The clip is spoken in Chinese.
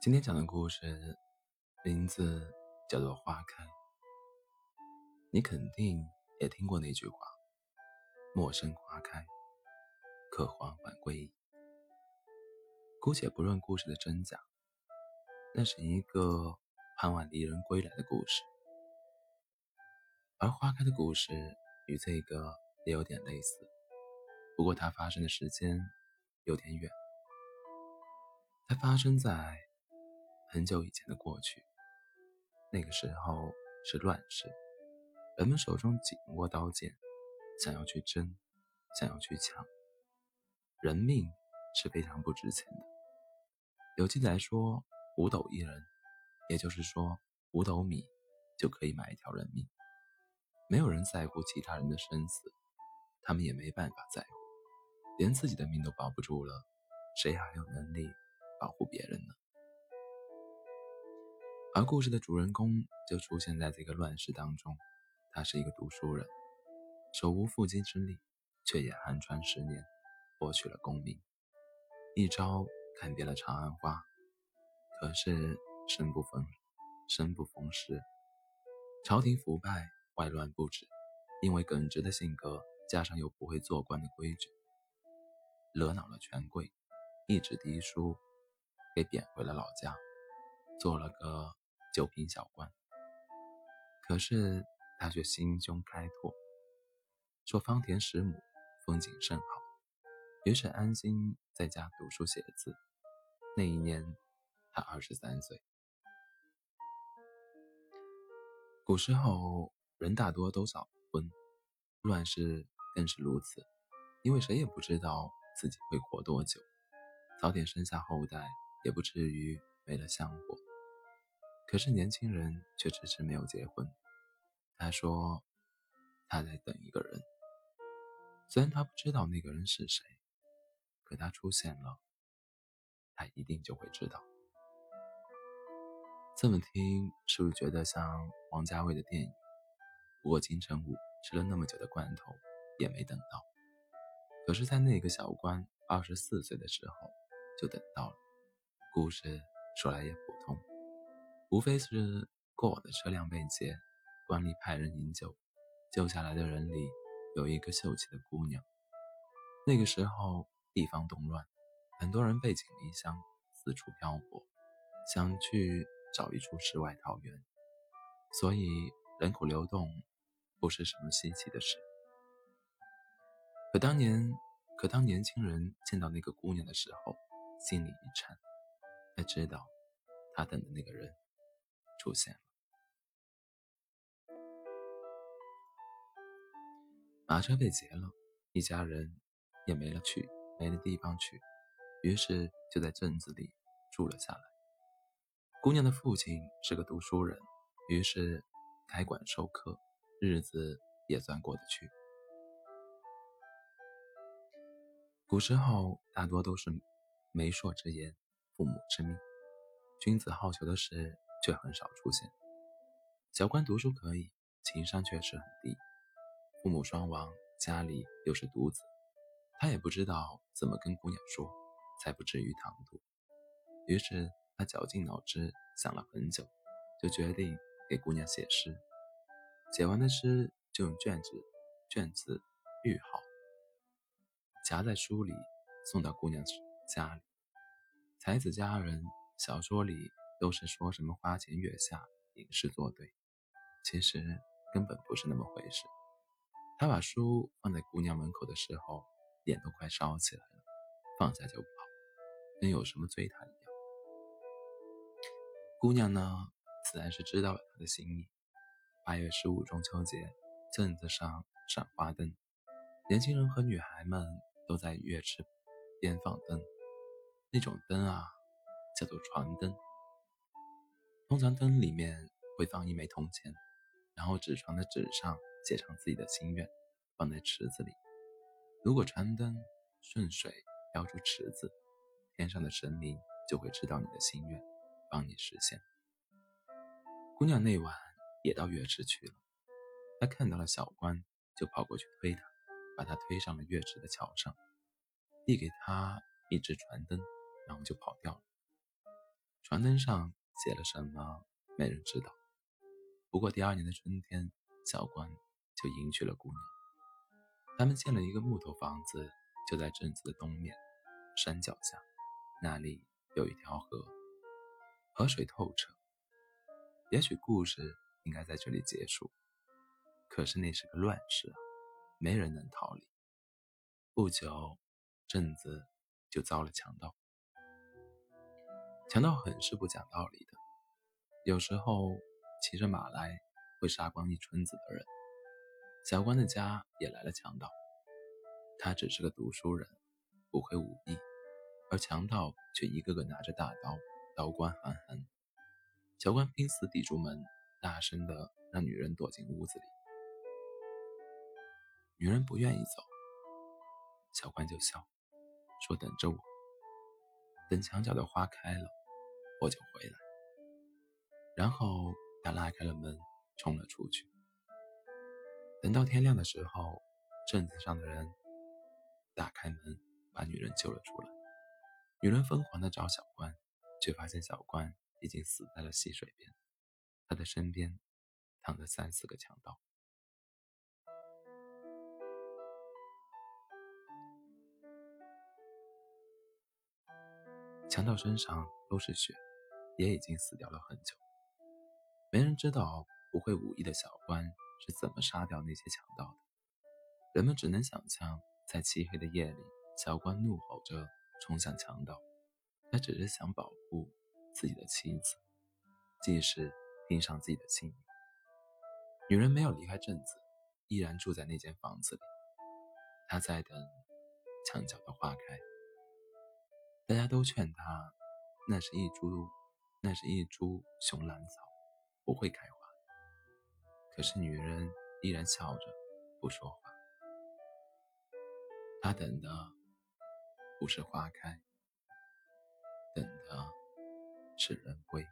今天讲的故事名字叫做《花开》，你肯定也听过那句话：“陌生花开，可缓缓归矣。”姑且不论故事的真假，那是一个盼望离人归来的故事。而花开的故事与这个也有点类似，不过它发生的时间有点远，它发生在……很久以前的过去，那个时候是乱世，人们手中紧握刀剑，想要去争，想要去抢，人命是非常不值钱的。有记载说，五斗一人，也就是说五斗米就可以买一条人命。没有人在乎其他人的生死，他们也没办法在乎，连自己的命都保不住了，谁还有能力保护别人呢？而故事的主人公就出现在这个乱世当中，他是一个读书人，手无缚鸡之力，却也寒窗十年，博取了功名，一朝看遍了长安花。可是生不逢生不逢时，朝廷腐败，外乱不止，因为耿直的性格，加上又不会做官的规矩，惹恼了权贵，一纸嫡书给贬回了老家，做了个。九品小官，可是他却心胸开拓，说方田十亩，风景甚好，于是安心在家读书写字。那一年，他二十三岁。古时候人大多都早婚，乱世更是如此，因为谁也不知道自己会活多久，早点生下后代，也不至于没了香火。可是年轻人却迟迟没有结婚。他说：“他在等一个人，虽然他不知道那个人是谁，可他出现了，他一定就会知道。”这么听是不是觉得像王家卫的电影？不过金城武吃了那么久的罐头也没等到。可是，在那个小官二十四岁的时候就等到了。故事说来也普通。无非是过往的车辆被劫，官吏派人营救，救下来的人里有一个秀气的姑娘。那个时候地方动乱，很多人背井离乡，四处漂泊，想去找一处世外桃源，所以人口流动不是什么稀奇的事。可当年，可当年轻人见到那个姑娘的时候，心里一颤，才知道他等的那个人。出现了，马车被劫了，一家人也没了去，没了地方去，于是就在镇子里住了下来。姑娘的父亲是个读书人，于是开馆授课，日子也算过得去。古时候大多都是媒妁之言，父母之命，君子好逑的事。却很少出现。小官读书可以，情商却是很低。父母双亡，家里又是独子，他也不知道怎么跟姑娘说，才不至于唐突。于是他绞尽脑汁想了很久，就决定给姑娘写诗。写完的诗就用卷子卷子预好，夹在书里送到姑娘家里。才子佳人，小说里。都是说什么花前月下，吟诗作对，其实根本不是那么回事。他把书放在姑娘门口的时候，脸都快烧起来了，放下就跑，跟有什么追他一样。姑娘呢，自然是知道了他的心意。八月十五中秋节，镇子上赏花灯，年轻人和女孩们都在月池边放灯，那种灯啊，叫做船灯。通常灯里面会放一枚铜钱，然后纸船的纸上写上自己的心愿，放在池子里。如果船灯顺水飘出池子，天上的神明就会知道你的心愿，帮你实现。姑娘那晚也到月池去了，他看到了小关，就跑过去推他，把他推上了月池的桥上，递给他一只船灯，然后就跑掉了。船灯上写了什么，没人知道。不过第二年的春天，小关就迎娶了姑娘。他们建了一个木头房子，就在镇子的东面山脚下，那里有一条河，河水透彻。也许故事应该在这里结束，可是那是个乱世啊，没人能逃离。不久，镇子就遭了强盗。强盗很是不讲道理的，有时候骑着马来，会杀光一村子的人。小关的家也来了强盗，他只是个读书人，不会武艺，而强盗却一个个拿着大刀，刀光寒寒。小关拼死抵住门，大声的让女人躲进屋子里。女人不愿意走，小关就笑，说：“等着我，等墙角的花开了，我就回来。”然后他拉开了门，冲了出去。等到天亮的时候，镇子上的人打开门，把女人救了出来。女人疯狂的找小关，却发现小关。已经死在了溪水边，他的身边躺着三四个强盗。强盗身上都是血，也已经死掉了很久。没人知道不会武艺的小关是怎么杀掉那些强盗的。人们只能想象，在漆黑的夜里，小关怒吼着冲向强盗，他只是想保护。自己的妻子，即使拼上自己的性命，女人没有离开镇子，依然住在那间房子里。她在等墙角的花开。大家都劝她，那是一株，那是一株熊兰草，不会开花。可是女人依然笑着，不说话。她等的不是花开，等的。是人归。